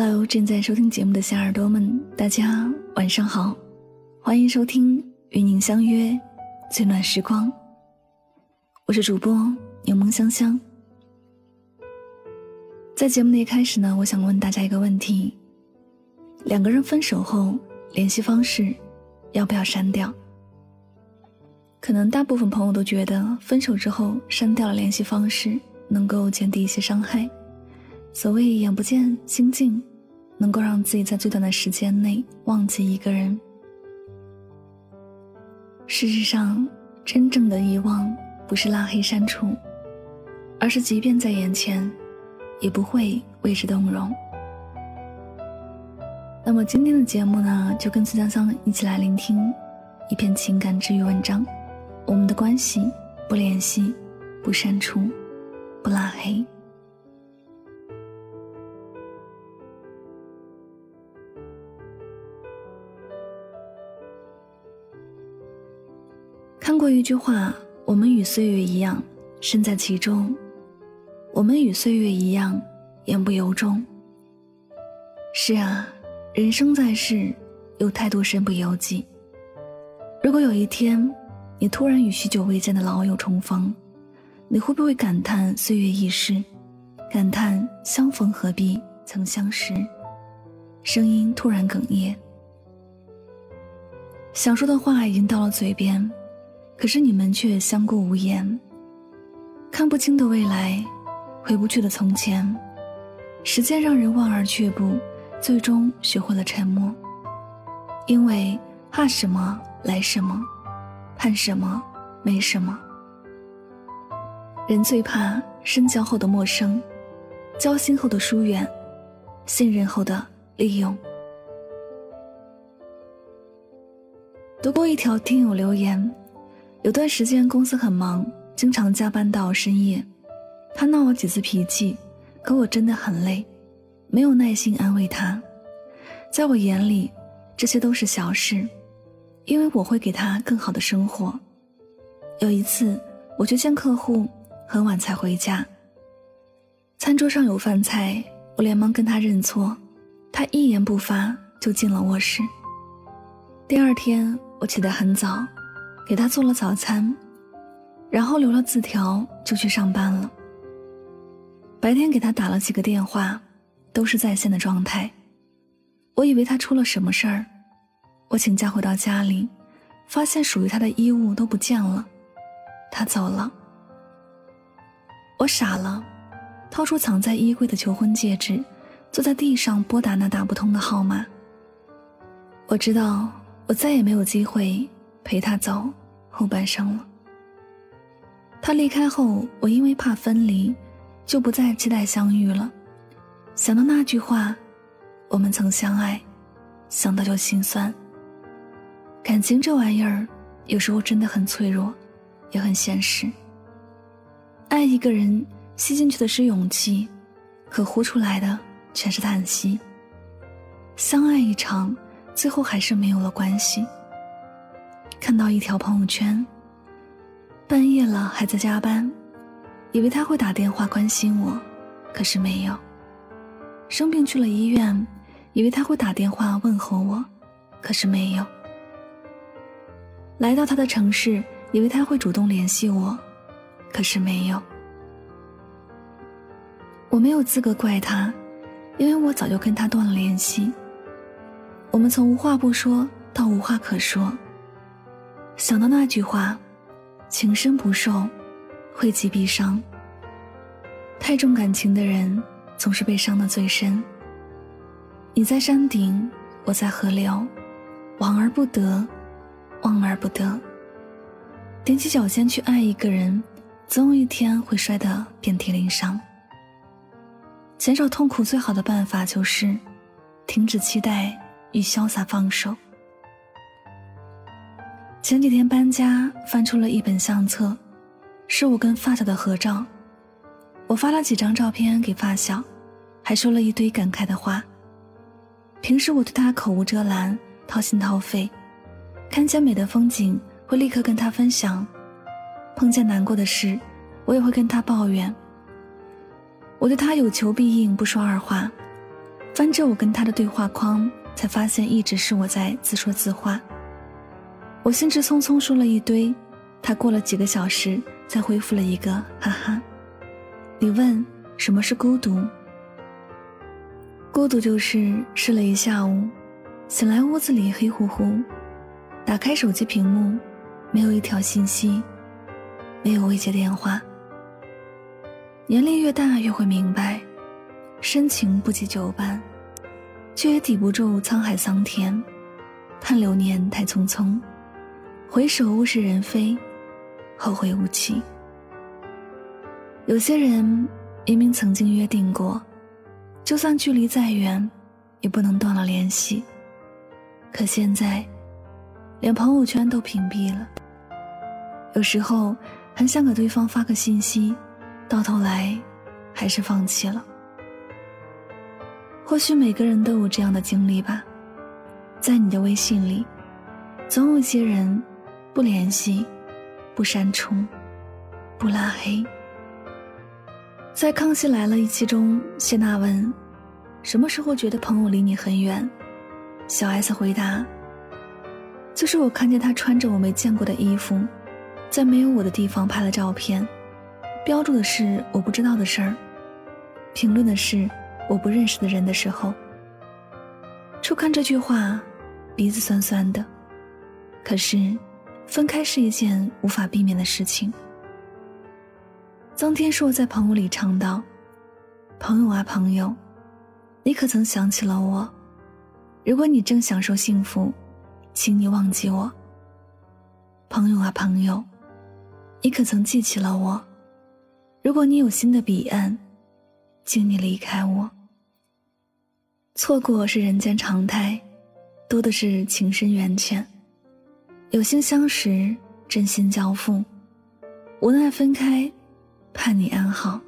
Hello，正在收听节目的小耳朵们，大家晚上好，欢迎收听与您相约最暖时光。我是主播柠檬香香。在节目的一开始呢，我想问大家一个问题：两个人分手后，联系方式要不要删掉？可能大部分朋友都觉得，分手之后删掉了联系方式，能够减低一些伤害。所谓眼不见心静，能够让自己在最短的时间内忘记一个人。事实上，真正的遗忘不是拉黑删除，而是即便在眼前，也不会为之动容。那么今天的节目呢，就跟孙香香一起来聆听一篇情感治愈文章。我们的关系，不联系，不删除，不拉黑。看过一句话：“我们与岁月一样，身在其中；我们与岁月一样，言不由衷。”是啊，人生在世，有太多身不由己。如果有一天，你突然与许久未见的老友重逢，你会不会感叹岁月易逝，感叹相逢何必曾相识？声音突然哽咽，想说的话已经到了嘴边。可是你们却相顾无言，看不清的未来，回不去的从前，时间让人望而却步，最终学会了沉默。因为怕什么来什么，盼什么没什么。人最怕深交后的陌生，交心后的疏远，信任后的利用。读过一条听友留言。有段时间公司很忙，经常加班到深夜。他闹了几次脾气，可我真的很累，没有耐心安慰他。在我眼里，这些都是小事，因为我会给他更好的生活。有一次，我去见客户，很晚才回家。餐桌上有饭菜，我连忙跟他认错，他一言不发就进了卧室。第二天，我起得很早。给他做了早餐，然后留了字条就去上班了。白天给他打了几个电话，都是在线的状态。我以为他出了什么事儿，我请假回到家里，发现属于他的衣物都不见了，他走了。我傻了，掏出藏在衣柜的求婚戒指，坐在地上拨打那打不通的号码。我知道，我再也没有机会。陪他走后半生了。他离开后，我因为怕分离，就不再期待相遇了。想到那句话，我们曾相爱，想到就心酸。感情这玩意儿，有时候真的很脆弱，也很现实。爱一个人，吸进去的是勇气，可呼出来的全是叹息。相爱一场，最后还是没有了关系。看到一条朋友圈，半夜了还在加班，以为他会打电话关心我，可是没有。生病去了医院，以为他会打电话问候我，可是没有。来到他的城市，以为他会主动联系我，可是没有。我没有资格怪他，因为我早就跟他断了联系。我们从无话不说到无话可说。想到那句话，“情深不寿，惠及必伤。”太重感情的人，总是被伤得最深。你在山顶，我在河流，往而不得，望而不得。踮起脚尖去爱一个人，总有一天会摔得遍体鳞伤。减少痛苦最好的办法就是停止期待与潇洒放手。前几天搬家，翻出了一本相册，是我跟发小的合照。我发了几张照片给发小，还说了一堆感慨的话。平时我对他口无遮拦、掏心掏肺，看见美的风景会立刻跟他分享，碰见难过的事，我也会跟他抱怨。我对他有求必应，不说二话。翻着我跟他的对话框，才发现一直是我在自说自话。我兴致匆匆说了一堆，他过了几个小时才回复了一个哈哈。你问什么是孤独？孤独就是睡了一下午，醒来屋子里黑乎乎，打开手机屏幕，没有一条信息，没有未接电话。年龄越大越会明白，深情不及久伴，却也抵不住沧海桑田。叹流年太匆匆，回首物是人非，后会无期。有些人明明曾经约定过，就算距离再远，也不能断了联系。可现在，连朋友圈都屏蔽了。有时候很想给对方发个信息，到头来还是放弃了。或许每个人都有这样的经历吧，在你的微信里，总有一些人不联系、不删除、不拉黑。在《康熙来了》一期中，谢娜问：“什么时候觉得朋友离你很远？”小 S 回答：“就是我看见他穿着我没见过的衣服，在没有我的地方拍了照片，标注的是我不知道的事儿，评论的是我不认识的人的时候。”初看这句话，鼻子酸酸的。可是，分开是一件无法避免的事情。曾天硕在朋友里唱道：“朋友啊朋友，你可曾想起了我？如果你正享受幸福，请你忘记我。朋友啊朋友，你可曾记起了我？如果你有新的彼岸，请你离开我。错过是人间常态，多的是情深缘浅。有幸相识，真心交付，无奈分开。”盼你安好。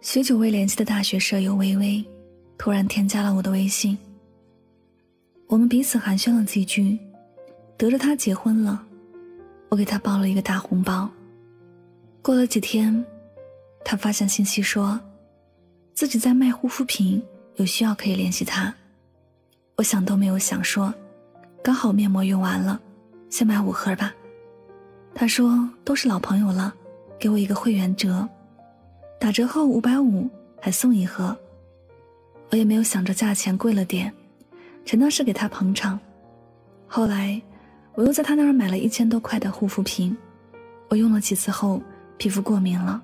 许久未联系的大学舍友微微，突然添加了我的微信。我们彼此寒暄了几句，得知她结婚了，我给她包了一个大红包。过了几天，她发现信息说，自己在卖护肤品，有需要可以联系她。我想都没有想，说，刚好面膜用完了，先买五盒吧。他说：“都是老朋友了，给我一个会员折，打折后五百五，还送一盒。”我也没有想着价钱贵了点，全当是给他捧场。后来，我又在他那儿买了一千多块的护肤品，我用了几次后，皮肤过敏了。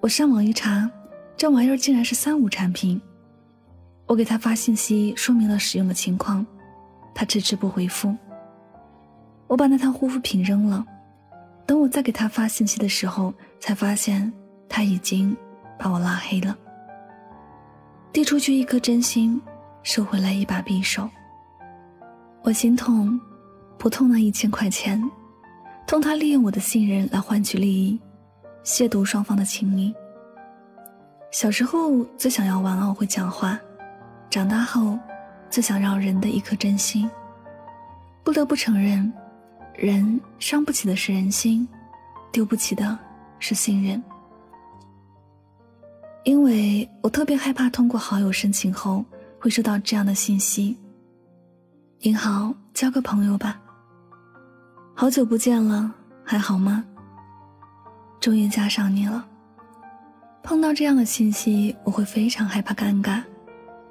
我上网一查，这玩意儿竟然是三无产品。我给他发信息说明了使用的情况，他迟迟不回复。我把那套护肤品扔了。等我再给他发信息的时候，才发现他已经把我拉黑了。递出去一颗真心，收回来一把匕首。我心痛，不痛那一千块钱，痛他利用我的信任来换取利益，亵渎双方的情谊。小时候最想要玩偶会讲话，长大后最想要人的一颗真心。不得不承认。人伤不起的是人心，丢不起的是信任。因为我特别害怕通过好友申请后会收到这样的信息：“您好，交个朋友吧。”“好久不见了，还好吗？”“终于加上你了。”碰到这样的信息，我会非常害怕尴尬，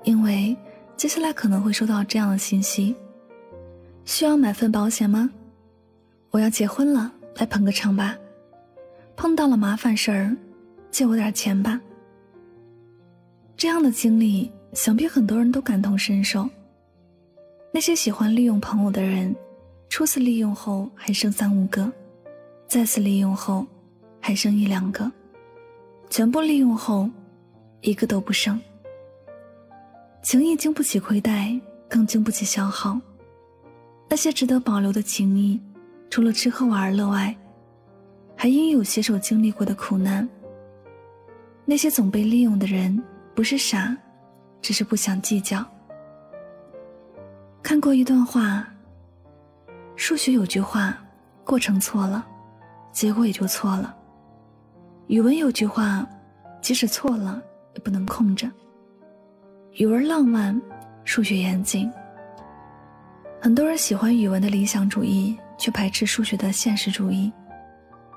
因为接下来可能会收到这样的信息：“需要买份保险吗？”我要结婚了，来捧个场吧。碰到了麻烦事儿，借我点钱吧。这样的经历，想必很多人都感同身受。那些喜欢利用朋友的人，初次利用后还剩三五个，再次利用后还剩一两个，全部利用后一个都不剩。情谊经不起亏待，更经不起消耗。那些值得保留的情谊，除了吃喝玩乐外，还应有携手经历过的苦难。那些总被利用的人，不是傻，只是不想计较。看过一段话，数学有句话，过程错了，结果也就错了。语文有句话，即使错了，也不能空着。语文浪漫，数学严谨。很多人喜欢语文的理想主义，却排斥数学的现实主义。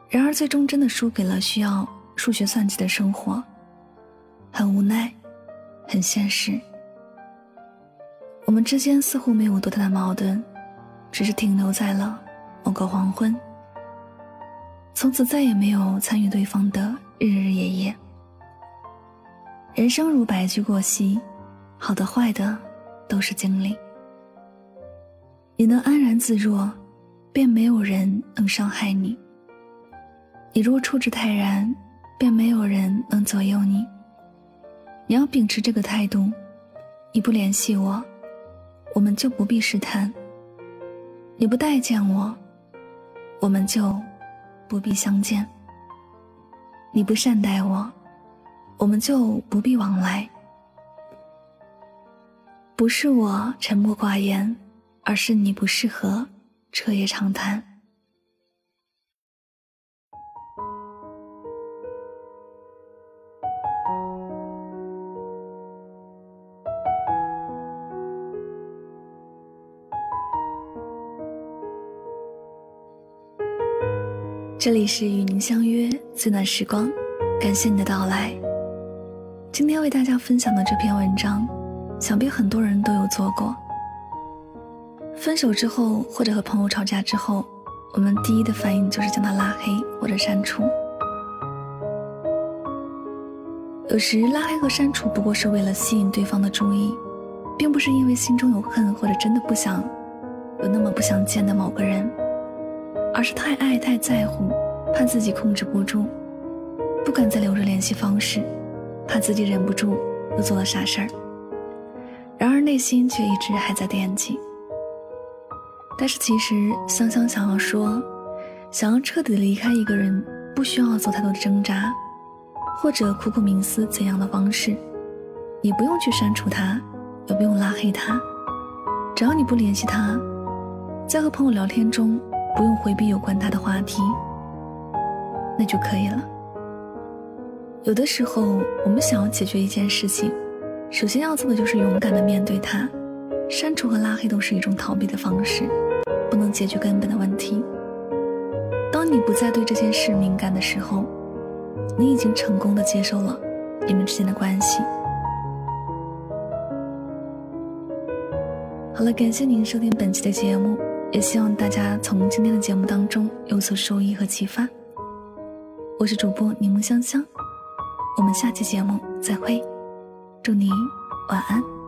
然而，最终真的输给了需要数学算计的生活，很无奈，很现实。我们之间似乎没有多大的矛盾，只是停留在了某个黄昏，从此再也没有参与对方的日日夜夜。人生如白驹过隙，好的坏的都是经历。你能安然自若，便没有人能伤害你；你若处之泰然，便没有人能左右你。你要秉持这个态度，你不联系我，我们就不必试探；你不待见我，我们就不必相见；你不善待我，我们就不必往来。不是我沉默寡言。而是你不适合彻夜长谈。这里是与您相约最暖时光，感谢你的到来。今天为大家分享的这篇文章，想必很多人都有做过。分手之后，或者和朋友吵架之后，我们第一的反应就是将他拉黑或者删除。有时拉黑和删除不过是为了吸引对方的注意，并不是因为心中有恨或者真的不想有那么不想见的某个人，而是太爱太在乎，怕自己控制不住，不敢再留着联系方式，怕自己忍不住又做了傻事儿。然而内心却一直还在惦记。但是其实，香香想要说，想要彻底离开一个人，不需要做太多的挣扎，或者苦苦冥思怎样的方式。你不用去删除他，也不用拉黑他，只要你不联系他，在和朋友聊天中不用回避有关他的话题，那就可以了。有的时候，我们想要解决一件事情，首先要做的就是勇敢的面对它。删除和拉黑都是一种逃避的方式。不能解决根本的问题。当你不再对这件事敏感的时候，你已经成功的接受了你们之间的关系。好了，感谢您收听本期的节目，也希望大家从今天的节目当中有所收益和启发。我是主播柠檬香香，我们下期节目再会，祝你晚安。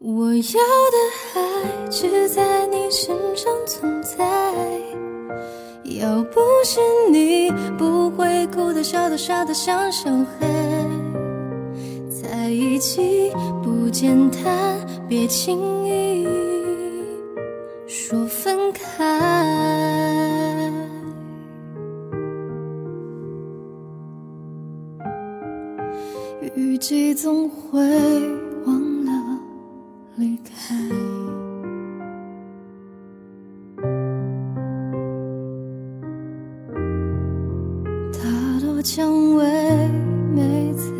我要的爱只在你身上存在，要不是你，不会哭得、笑得、傻得像小孩。在一起不简单，别轻易说分开。雨季总会。蔷薇每次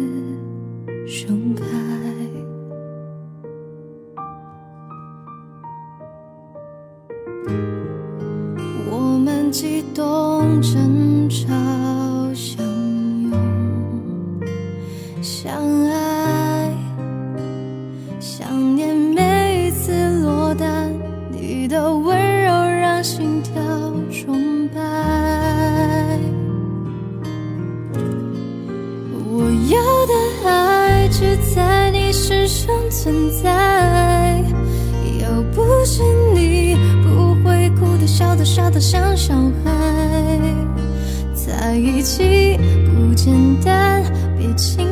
常存在要不是你不会哭得笑得傻得像小孩。在一起不简单别轻